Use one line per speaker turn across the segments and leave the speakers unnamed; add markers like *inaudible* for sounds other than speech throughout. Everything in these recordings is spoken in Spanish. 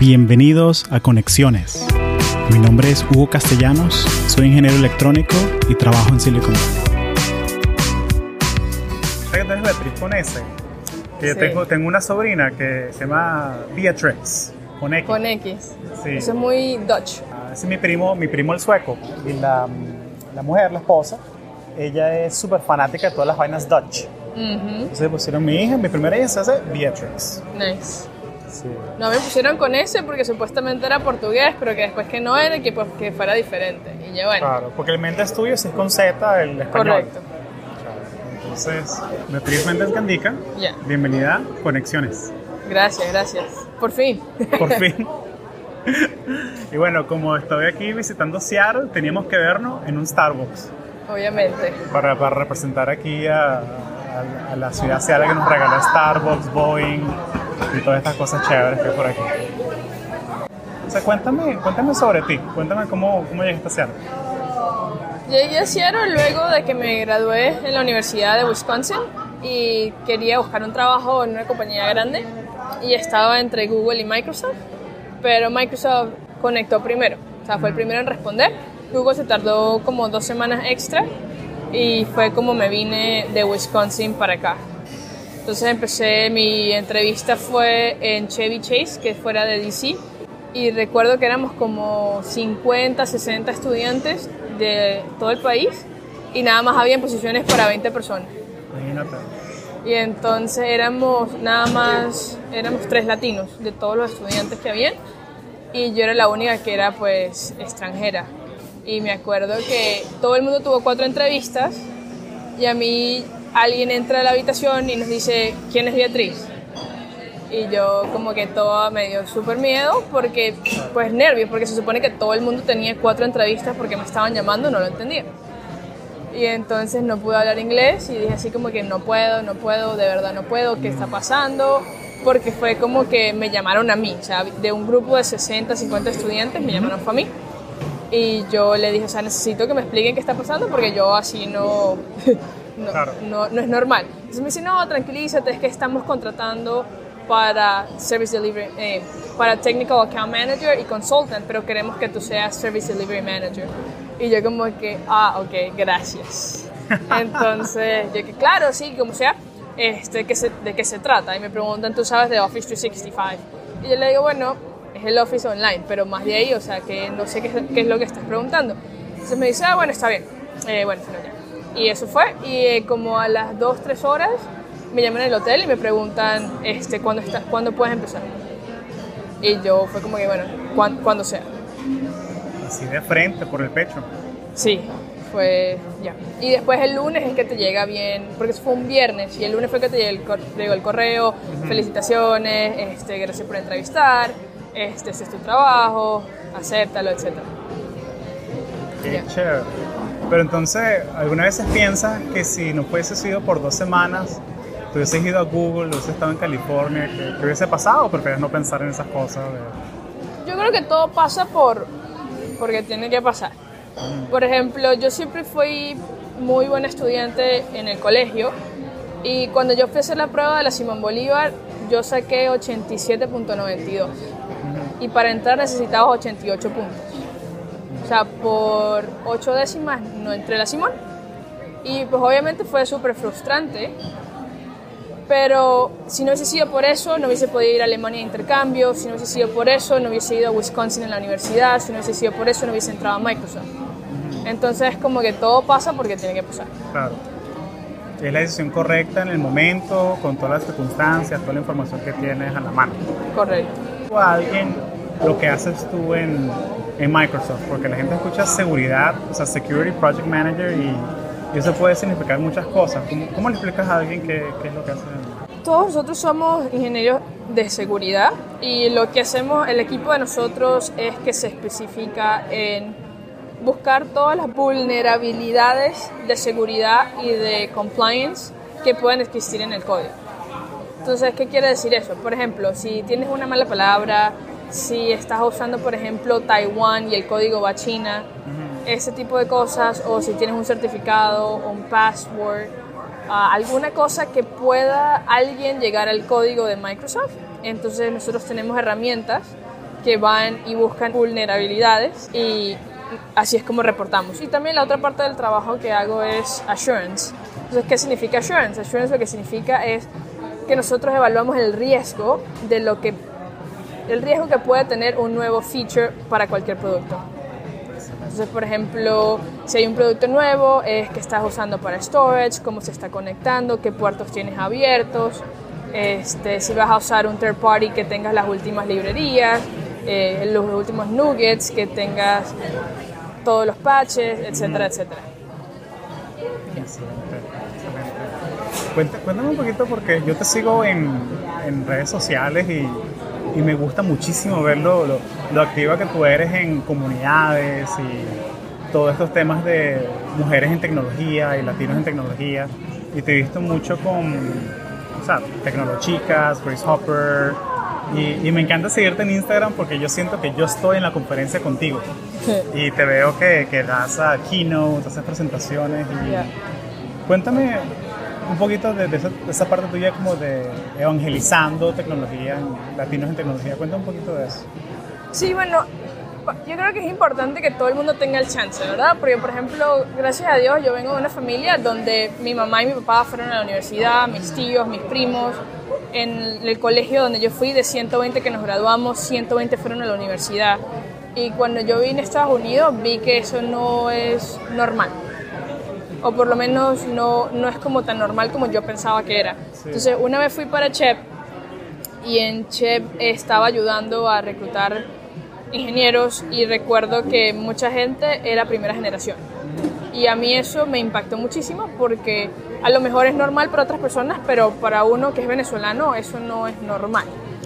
Bienvenidos a Conexiones. Mi nombre es Hugo Castellanos, soy ingeniero electrónico y trabajo en Silicon Valley.
¿Sabes que tú Beatriz con S? Que
Sí.
tengo, tengo una sobrina que se llama Beatrix, con X.
Con X.
Sí.
Eso es muy Dutch.
Ah, Ese es mi primo, mi primo el sueco. Y la, la mujer, la esposa, ella es súper fanática de todas las vainas Dutch.
Ujú,
Entonces pusieron mi hija, mi primera hija se hace Beatrix.
Nice.
Sí.
No me pusieron con S porque supuestamente era portugués, pero que después que no era, que, pues, que fuera diferente. Y yo, bueno,
Claro, porque el mente es tuyo es con Z, el español.
correcto.
Entonces, Beatriz Méndez Candica,
Ya.
bienvenida a Conexiones.
Gracias, gracias. Por fin.
Por *laughs* fin. y bueno, como estoy aquí visitando Seattle, teníamos que vernos en un Starbucks
Obviamente.
para, para representar aquí a, a- a la ciudad Seattle que nos regaló Starbucks, Boeing y todas estas cosas chéveres que hay por aquí. O sea, cuéntame, cuéntame sobre ti, cuéntame cómo, cómo llegaste a Seattle.
Llegué a Seattle luego de que me gradué en la Universidad de Wisconsin y quería buscar un trabajo en una compañía grande y estaba entre Google y Microsoft, pero Microsoft conectó primero, o sea, fue el primero en responder. Google se tardó como dos semanas extra y fue como me vine de Wisconsin para acá. Entonces empecé, mi entrevista fue en Chevy Chase, que es fuera de DC, y recuerdo que éramos como 50, 60 estudiantes de todo el país y nada más habían posiciones para 20 personas. Y entonces éramos nada más, éramos tres latinos de todos los estudiantes que habían y yo era la única que era pues extranjera. Y me acuerdo que todo el mundo tuvo cuatro entrevistas y a mí alguien entra a la habitación y nos dice, ¿quién es Beatriz? Y yo como que todo me dio súper miedo porque, pues nervios, porque se supone que todo el mundo tenía cuatro entrevistas porque me estaban llamando, no lo entendía. Y entonces no pude hablar inglés y dije así como que no puedo, no puedo, de verdad no puedo, ¿qué está pasando? Porque fue como que me llamaron a mí, o sea, de un grupo de 60, 50 estudiantes me llamaron fue a mí. Y yo le dije, o sea, necesito que me expliquen qué está pasando porque yo así no, no,
Claro.
no, no es normal. Entonces me dice, no, tranquilízate, es que estamos contratando para Service Delivery, eh, para Technical Account Manager y Consultant, pero queremos que tú seas Service Delivery Manager. Y yo como que, ah, ok, gracias. *laughs* Entonces, yo que, claro, sí, como sea, este, ¿qué se- ¿de qué se trata? Y me preguntan, ¿tú sabes de Office 365? Y yo le digo, bueno, es el Office Online, pero más de ahí, o sea, que no sé qué, qué es lo que estás preguntando. Entonces me dice, ah, bueno, está bien. Eh, bueno, bueno, ya. Y eso fue, y eh, como a las 2, 3 horas me llaman al hotel y me preguntan, este, ¿cuándo, está, ¿cuándo puedes empezar? Y yo fue como que, bueno, cuan- cuando sea.
Así de frente, por el pecho.
Sí, fue ya. Y después el lunes es que te llega bien, porque eso fue un viernes, y el lunes fue que te llegó el, cor- el correo, felicitaciones, este, gracias por entrevistar, este, este es tu trabajo, acéptalo, etc.
Qué
Ya.
chévere. Pero entonces, ¿alguna vez piensas que si no fuese sido por dos semanas, tú hubieses ido a Google, hubieses estado en California, ¿qué, qué hubiese pasado? ¿O prefieres no pensar en esas cosas? de-
Yo creo que todo pasa por porque tiene que pasar. Por ejemplo, yo siempre fui muy buena estudiante en el colegio y cuando yo fui a hacer la prueba de la Simón Bolívar, yo saqué 87.92 y para entrar necesitaba 88 puntos. O sea, por 8 décimas no entré la Simón y pues obviamente fue súper frustrante pero si no hubiese sido por eso, no hubiese podido ir a Alemania de intercambio, si no hubiese sido por eso, no hubiese ido a Wisconsin en la universidad, si no hubiese sido por eso, no hubiese entrado a Microsoft. Entonces es como que todo pasa porque tiene que pasar.
Claro. Es la decisión correcta en el momento, con todas las circunstancias, toda la información que tienes a la mano.
Correcto.
O a alguien lo que haces tú en, en Microsoft, porque la gente escucha seguridad, o sea, Security Project Manager, y, y eso puede significar muchas cosas. ¿Cómo, cómo le explicas a alguien qué, qué es lo que hace?
Todos nosotros somos ingenieros de seguridad y lo que hacemos, el equipo de nosotros es que se especifica en buscar todas las vulnerabilidades de seguridad y de compliance que pueden existir en el código. Entonces, ¿qué quiere decir eso? Por ejemplo, si tienes una mala palabra, si estás usando, por ejemplo, Taiwán y el código va a China, ese tipo de cosas, o si tienes un certificado o un password, ah, alguna cosa que pueda alguien llegar al código de Microsoft. Entonces nosotros tenemos herramientas que van y buscan vulnerabilidades y así es como reportamos. Y también la otra parte del trabajo que hago es assurance. Entonces, ¿qué significa assurance? Assurance lo que significa es que nosotros evaluamos el riesgo de lo que el riesgo que puede tener un nuevo feature para cualquier producto. Entonces, por ejemplo, si hay un producto nuevo, es que estás usando para storage, cómo se está conectando, qué puertos tienes abiertos, este, si vas a usar un third party que tengas las últimas librerías, eh, los últimos nuggets, que tengas todos los patches, etcétera, etcétera.
Cuéntame un poquito porque yo te sigo en, en redes sociales y, y, me gusta muchísimo ver lo, lo, activa que tú eres en comunidades y todos estos temas de mujeres en tecnología y latinos en tecnología. Y te he visto mucho con o sea, Tecnolochicas, Grace Hopper, y, y, me encanta seguirte en Instagram porque yo siento que yo estoy en la conferencia contigo.
Sí.
Y te veo que, que das a keynote, haces presentaciones. Y
Yeah.
Cuéntame un poquito de, de esa, de esa parte tuya como de evangelizando tecnología, latinos en tecnología. Cuéntame un poquito de eso.
Sí, bueno, yo creo que es importante que todo el mundo tenga el chance, ¿verdad? Porque, por ejemplo, gracias a Dios, yo vengo de una familia donde mi mamá y mi papá fueron a la universidad, mis tíos, mis primos. En el colegio donde yo fui, de 120 que nos graduamos, 120 fueron a la universidad. Y cuando yo vine a Estados Unidos, vi que eso no es normal. O por lo menos no, no es como tan normal como yo pensaba que era. Entonces, una vez fui para CHEP y en CHEP estaba ayudando a reclutar ingenieros y recuerdo que mucha gente era primera generación. Y a mí eso me impactó muchísimo porque a lo mejor es normal para otras personas, pero para uno que es venezolano eso no es normal.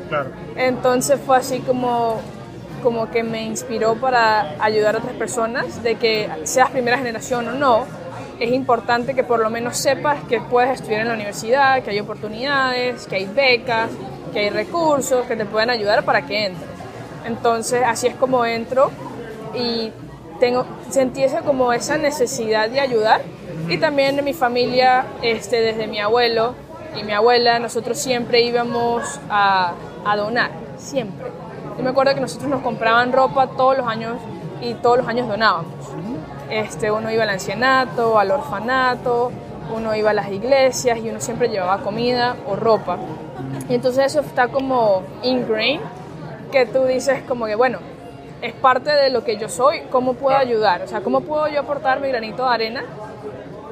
Claro.
Entonces fue así como, como que me inspiró para ayudar a otras personas, de que seas primera generación o no, es importante que por lo menos sepas que puedes estudiar en la universidad, que hay oportunidades, que hay becas, que hay recursos que te pueden ayudar para que entres. Entonces así es como entro y tengo, sentí esa, como esa necesidad de ayudar y también en mi familia, este, desde mi abuelo y mi abuela, nosotros siempre íbamos a, a donar, siempre. Yo me acuerdo que nosotros nos compraban ropa todos los años y todos los años donábamos. Este, uno iba al ancianato, al orfanato, uno iba a las iglesias y uno siempre llevaba comida o ropa. Y entonces eso está como ingrained, que tú dices como que, bueno, es parte de lo que yo soy, ¿cómo puedo ayudar? O sea, ¿cómo puedo yo aportar mi granito de arena?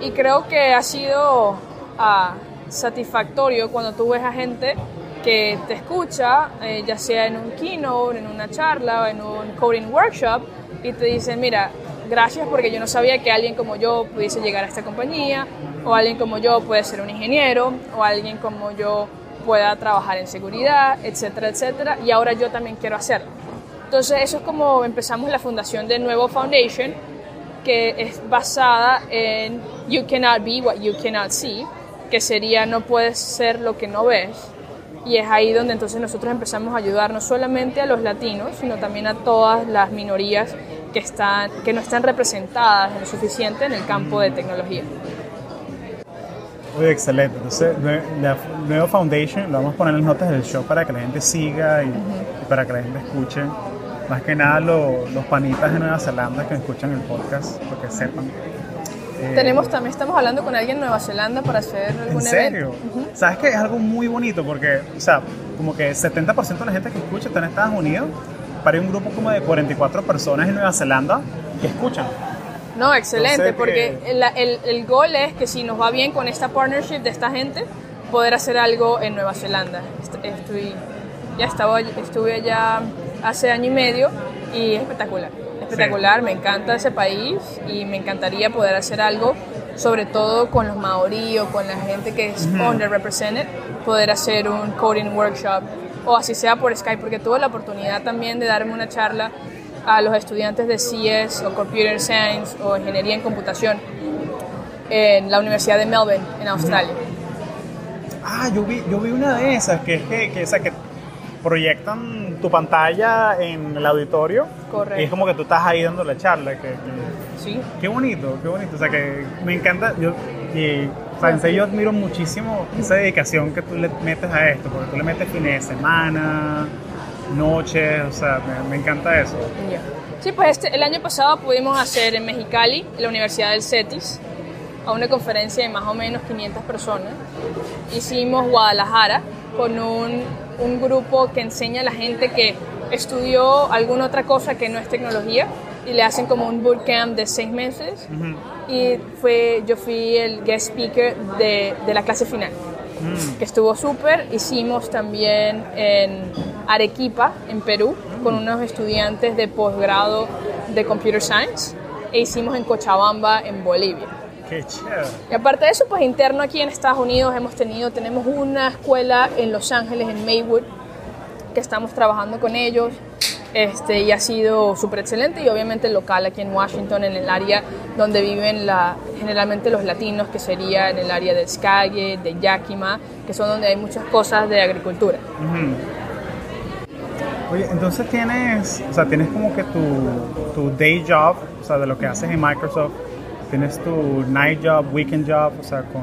Y creo que ha sido ah, satisfactorio cuando tú ves a gente que te escucha, eh, ya sea en un keynote, en una charla en un coding workshop, y te dicen, mira, gracias porque yo no sabía que alguien como yo pudiese llegar a esta compañía, o alguien como yo puede ser un ingeniero, o alguien como yo pueda trabajar en seguridad, etcétera, etcétera, y ahora yo también quiero hacerlo. Entonces eso es como empezamos la fundación de Nuevo Foundation, que es basada en You cannot be what you cannot see, que sería no puedes ser lo que no ves. Y es ahí donde entonces nosotros empezamos a ayudar no solamente a los latinos, sino también a todas las minorías que, están, que no están representadas en lo suficiente en el campo de tecnología.
Oye, excelente. Entonces, la nueva Foundation, lo vamos a poner en las notas del show para que la gente siga y, y para que la gente escuche. Más que nada lo- los panitas de Nueva Zelanda que escuchan el podcast, porque sepan. Eh,
Tenemos también, estamos hablando con alguien en Nueva Zelanda para hacer algún
¿En serio?
evento.
¿Sabes que Es algo muy bonito porque, o sea, como que 70% de la gente que escucha está en Estados Unidos, para un grupo como de 44 personas en Nueva Zelanda que escuchan.
No, excelente,
Entonces,
porque
que-
el, el, el gol es que si nos va bien con esta partnership de esta gente, poder hacer algo en Nueva Zelanda. Est- Estoy, ya estaba, estuve allá hace año y medio y es espectacular. Espectacular, me encanta ese país y me encantaría poder hacer algo, sobre todo con los maorí o con la gente que es underrepresented, poder hacer un coding workshop o así sea por Skype, porque tuve la oportunidad también de darme una charla a los estudiantes de CS o Computer Science o Ingeniería en Computación en la Universidad de Melbourne, en Australia.
Ah, yo vi, yo vi una de esas, que es que, que, o sea, que proyectan tu pantalla en el auditorio.
Correcto.
Y es como que tú estás ahí dando la charla. Que, que-
Sí.
qué bonito, qué bonito. O sea, que me encanta. Yo, y, serio, yo admiro muchísimo esa dedicación que tú le metes a esto, porque tú le metes fines de semana, noches, o sea, me, me encanta eso.
Sí, pues este, el año pasado pudimos hacer en Mexicali, en la Universidad del CETIS, a una conferencia de más o menos 500 personas. Hicimos Guadalajara con un, un grupo que enseña a la gente que estudió alguna otra cosa que no es tecnología y le hacen como un bootcamp de seis meses. Y fue, yo fui el guest speaker de, de la clase final, que estuvo súper. Hicimos también en Arequipa, en Perú, con unos estudiantes de posgrado de Computer Science. E hicimos en Cochabamba, en Bolivia.
Qué chévere.
Y aparte de eso, pues interno aquí en Estados Unidos hemos tenido, tenemos una escuela en Los Ángeles, en Maywood, que estamos trabajando con ellos este, y ha sido súper excelente y obviamente local aquí en Washington, en el área donde viven la, generalmente los latinos, que sería en el área de Skagit, de Yakima, que son donde hay muchas cosas de agricultura.
Oye, entonces tienes, o sea, tienes como que tu, tu day job, o sea, de lo que haces en Microsoft, tienes tu night job, weekend job, o sea, con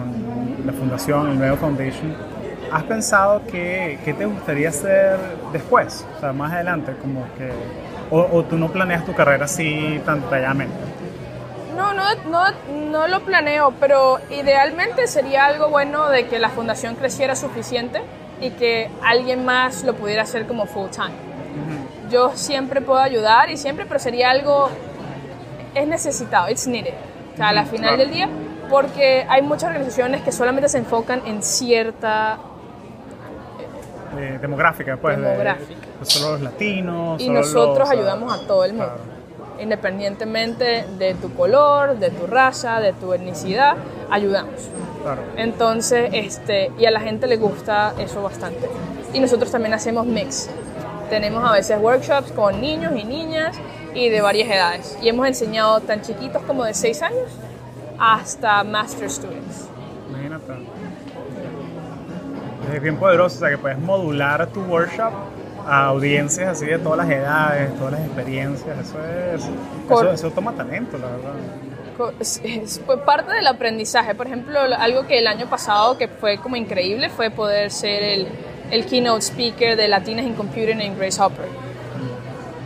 la fundación, el Nuevo Foundation. ¿Has pensado qué, qué te gustaría hacer después? O sea, más adelante, como que... O, o tú no planeas tu carrera así tan detalladamente.
No, no, no, no lo planeo, pero idealmente sería algo bueno de que la fundación creciera suficiente y que alguien más lo pudiera hacer como full time. Yo siempre puedo ayudar y siempre, pero sería algo, es necesitado, it's needed. O sea, a la final
claro.
del día, porque hay muchas organizaciones que solamente se enfocan en cierta
Eh, demográfica, pues. de-
Demográfica.
de solo los latinos.
y
solo
nosotros
los,
ayudamos a todo el mundo.
claro.
Independientemente de tu color, de tu raza, de tu etnicidad, ayudamos.
Claro.
Entonces, este, y a la gente le gusta eso bastante. Y nosotros también hacemos mix. Tenemos a veces workshops con niños y niñas y de varias edades. Y hemos enseñado tan chiquitos como de 6 años hasta master students.
Imagínate. Es bien poderoso, o sea, que puedes modular tu workshop a audiencias así de todas las edades, todas las experiencias. Eso es.
Cor-
Eso, eso toma talento, la verdad.
Es- es- fue parte del aprendizaje. Por ejemplo, lo- algo que el año pasado que fue como increíble fue poder ser el, el keynote speaker de Latinas in Computing en Grace Hopper.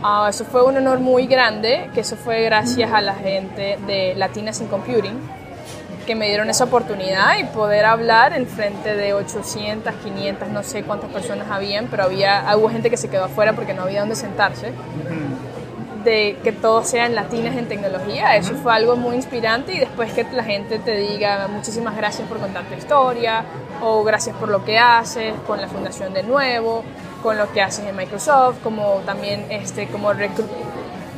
Ah, eso fue un honor muy grande, que eso fue gracias a la gente de Latinas in Computing, que me dieron esa oportunidad y poder hablar en frente de 800, 500, no sé cuántas personas habían, pero había, hubo gente que se quedó afuera porque no había dónde sentarse de que todos sean latinas en tecnología. Eso fue algo muy inspirante y después que la gente te diga muchísimas gracias por contar tu historia o gracias por lo que haces con la fundación de nuevo, con lo que haces en Microsoft, como también este como recru-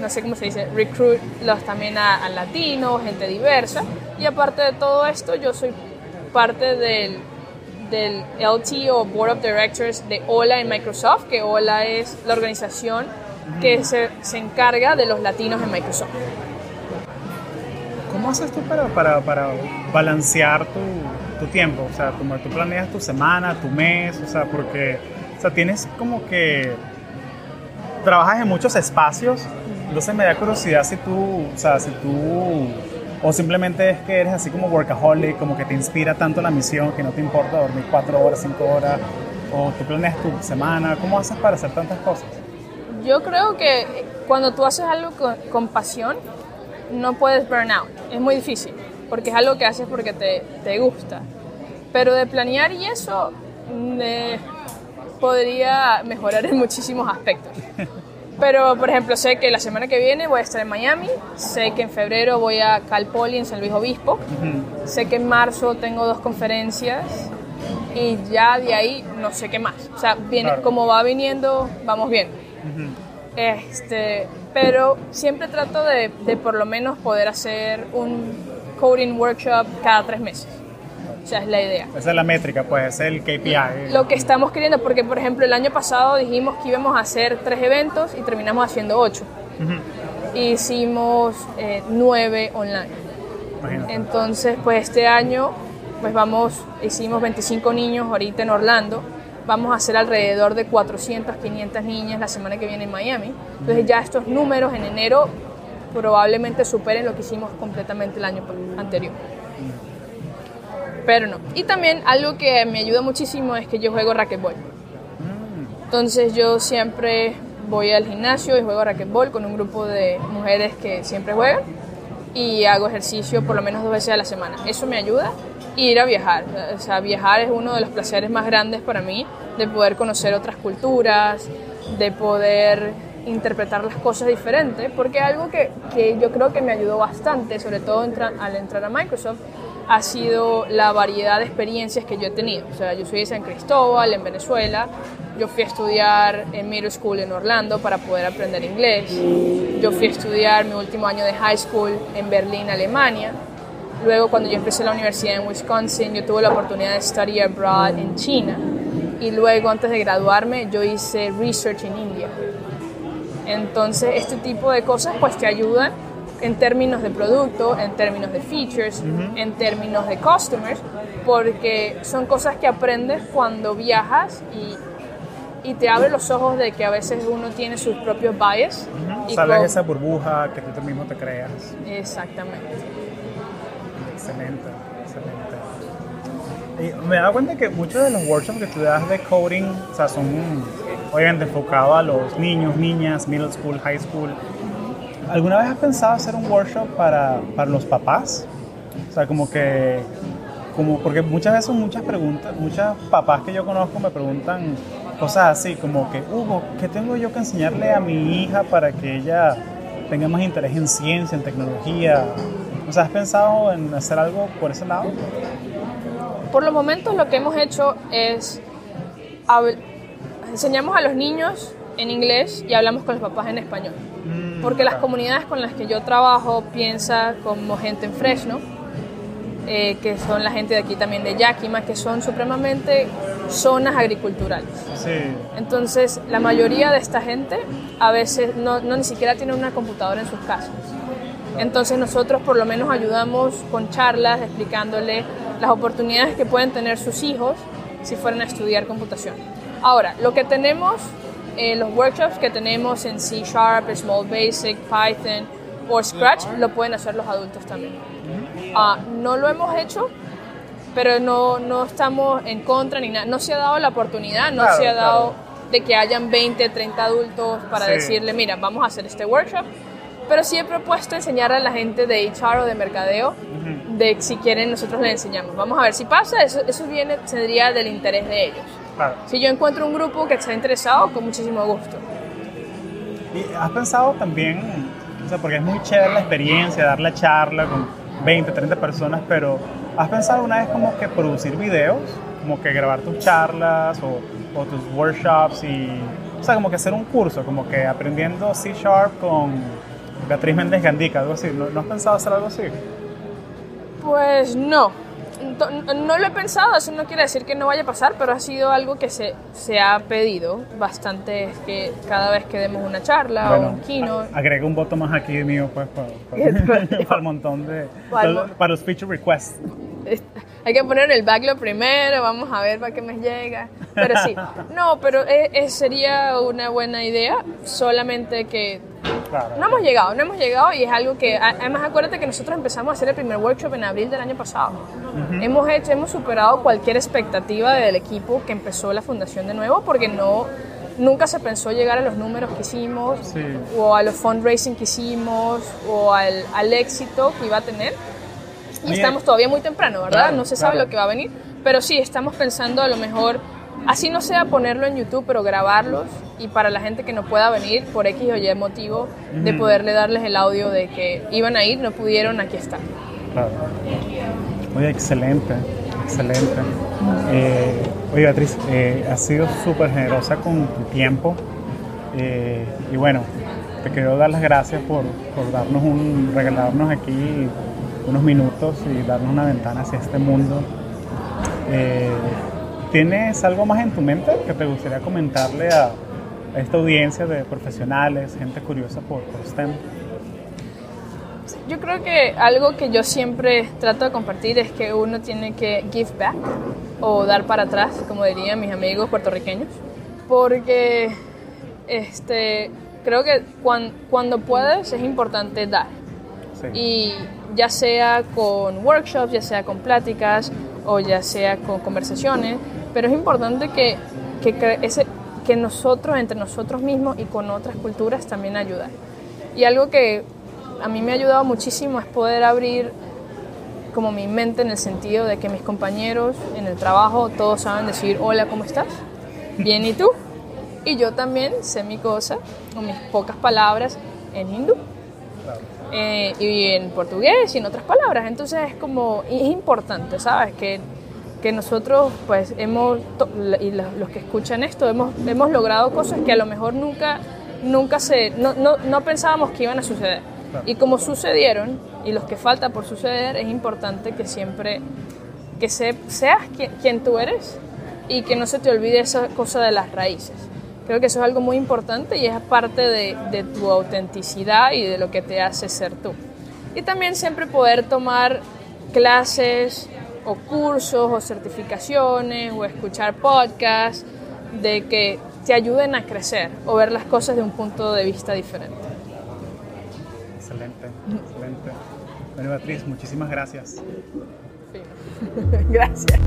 no sé cómo se dice, recruit los también a, a latinos, gente diversa. Y aparte de todo esto, yo soy parte del del LT o Board of Directors de OLA en Microsoft, que OLA es la organización que se, se encarga de los latinos en Microsoft.
¿Cómo haces tú para, para, para balancear tu, tu tiempo? O sea, como tú planeas tu semana, tu mes, o sea, porque o sea, tienes como que trabajas en muchos espacios, entonces me da curiosidad si tú, o sea, si tú, o simplemente es que eres así como workaholic, como que te inspira tanto la misión que no te importa dormir cuatro horas, cinco horas, o tú planeas tu semana, ¿cómo haces para hacer tantas cosas?
Yo creo que cuando tú haces algo con, con pasión, no puedes burn out. Es muy difícil, porque es algo que haces porque te, te gusta. Pero de planear y eso, eh, podría mejorar en muchísimos aspectos. *laughs* Pero, por ejemplo, sé que la semana que viene voy a estar en Miami, sé que en febrero voy a Cal Poly en San Luis Obispo, sé que en marzo tengo dos conferencias y ya de ahí no sé qué más. O sea, viene,
Claro.
como va viniendo, vamos viendo. Este, pero siempre trato de, de por lo menos poder hacer un coding workshop cada tres meses. O sea, es la idea.
Esa es la métrica, pues, es el KPI.
Lo que estamos queriendo, porque por ejemplo el año pasado dijimos que íbamos a hacer tres eventos y terminamos haciendo ocho. Hicimos eh, nueve online.
Imagínate.
Entonces, pues este año, pues vamos, hicimos 25 niños ahorita en Orlando. Vamos a hacer alrededor de 400, 500 niñas la semana que viene en Miami. Entonces ya estos números en enero probablemente superen lo que hicimos completamente el año anterior. Pero no. Y también algo que me ayuda muchísimo es que yo juego racquetball. Entonces yo siempre voy al gimnasio y juego racquetball con un grupo de mujeres que siempre juegan y hago ejercicio por lo menos dos veces a la semana. Eso me ayuda y ir a viajar. O sea, viajar es uno de los placeres más grandes para mí, de poder conocer otras culturas, de poder interpretar las cosas diferentes, porque algo que, que yo creo que me ayudó bastante, sobre todo al entrar a Microsoft, ha sido la variedad de experiencias que yo he tenido. O sea, yo soy de San Cristóbal, en Venezuela, yo fui a estudiar en middle school en Orlando para poder aprender inglés, yo fui a estudiar mi último año de high school en Berlín, Alemania, luego cuando yo empecé la universidad en Wisconsin, yo tuve la oportunidad de study abroad en China, y luego antes de graduarme yo hice research en India. Entonces, este tipo de cosas pues te ayudan en términos de producto, en términos de features, en términos de customers, porque son cosas que aprendes cuando viajas y, y, te abre los ojos de que a veces uno tiene sus propios bias.
y Sales esa burbuja que tú mismo te creas.
Exactamente.
Excelente, excelente. Y me he dado cuenta que muchos de los workshops que tú das de coding, o sea, son obviamente enfocados a los niños, niñas, middle school, high school. ¿Alguna vez has pensado hacer un workshop para, para los papás? O sea, como que, como, porque muchas veces muchas preguntas, muchas papás que yo conozco me preguntan cosas así, como que, Hugo, ¿qué tengo yo que enseñarle a mi hija para que ella tenga más interés en ciencia, en tecnología? O sea, ¿has pensado en hacer algo por ese lado?
Por los momentos lo que hemos hecho es enseñamos a los niños en inglés y hablamos con los papás en español. Mm, Porque las comunidades con las que yo trabajo piensa como gente en Fresno, eh, que son la gente de aquí también de Yakima, que son supremamente zonas agriculturales. Entonces, la mayoría de esta gente a veces no, no ni siquiera tiene una computadora en sus casas. Entonces nosotros por lo menos ayudamos con charlas explicándole las oportunidades que pueden tener sus hijos si fueran a estudiar computación. Ahora, lo que tenemos, eh, los workshops que tenemos en C Sharp, Small Basic, Python o Scratch, lo pueden hacer los adultos también. Ah, no lo hemos hecho, pero no, no estamos en contra ni nada. No se ha dado la oportunidad, no se ha dado de que hayan 20, 30 adultos para decirle, mira, vamos a hacer este workshop. Pero sí he propuesto enseñar a la gente de HR o de mercadeo de si quieren nosotros les enseñamos. Vamos a ver si pasa, eso, eso viene, sería del interés de ellos. Si yo encuentro un grupo que está interesado, con muchísimo gusto.
¿Y has pensado también, o sea, porque es muy chévere la experiencia, dar la charla con 20, 30 personas, pero ¿has pensado una vez como que producir videos? Como que grabar tus charlas o, o tus workshops y, o sea, como que hacer un curso, como que aprendiendo C Sharp con Beatriz Méndez Gandica, algo así. ¿No, ¿No has pensado hacer algo así?
Pues no, no lo he pensado, eso no quiere decir que no vaya a pasar, pero ha sido algo que se, se ha pedido bastante, que cada vez que demos una charla o un kino...
Agrega un voto más aquí mío, pues, para, *laughs* *laughs* el montón de... Para, los feature requests.
Hay que poner el backlog primero, vamos a ver para qué me llega. Pero sí, *laughs* no, pero sería una buena idea, solamente que no hemos llegado, no hemos llegado y es algo que, además acuérdate que nosotros empezamos a hacer el primer workshop en abril del año pasado. Hemos hecho, hemos superado cualquier expectativa del equipo que empezó la fundación de nuevo porque no, nunca se pensó llegar a los números que hicimos o a los fundraising que hicimos o al, al, éxito que iba a tener. Y estamos todavía muy temprano, ¿verdad? no se sabe lo que va a venir, pero sí, estamos pensando a lo mejor Así no sea ponerlo en YouTube, pero grabarlos y para la gente que no pueda venir por X o Y motivo, de poderle darles el audio de que iban a ir, no pudieron, aquí está. Claro.
Oye, excelente, excelente. Eh, oye, Beatriz, eh, has sido súper generosa con tu tiempo eh, y bueno, te quiero dar las gracias por, por darnos un, regalarnos aquí unos minutos y darnos una ventana hacia este mundo. ¿Tienes algo más en tu mente que te gustaría comentarle a, esta audiencia de profesionales, gente curiosa por, STEM?
Yo creo que algo que yo siempre trato de compartir es que uno tiene que give back o dar para atrás, como dirían mis amigos puertorriqueños, porque este, creo que cuando, cuando puedes es importante dar. Y ya sea con workshops, ya sea con pláticas o ya sea con conversaciones, pero es importante que, que, ese, que nosotros, entre nosotros mismos y con otras culturas, también ayudar. Y algo que a mí me ha ayudado muchísimo es poder abrir como mi mente en el sentido de que mis compañeros en el trabajo todos saben decir hola, ¿cómo estás? Bien, ¿y tú? Y yo también sé mi cosa, o mis pocas palabras en hindú. Eh, y en portugués y en otras palabras. Entonces es como, es importante, ¿sabes? Que, que nosotros, pues, hemos, y los que escuchan esto, hemos, hemos logrado cosas que a lo mejor nunca, nunca se, no, no, no pensábamos que iban a suceder. Y como sucedieron, y los que falta por suceder, es importante que siempre, que se, seas quien, quien tú eres y que no se te olvide esa cosa de las raíces. Creo que eso es algo muy importante y es parte de, de, tu autenticidad y de lo que te hace ser tú. Y también siempre poder tomar clases o cursos o certificaciones o escuchar podcasts de que te ayuden a crecer o ver las cosas de un punto de vista diferente.
Excelente, excelente. Bueno, Beatriz, muchísimas gracias. *laughs*
Gracias.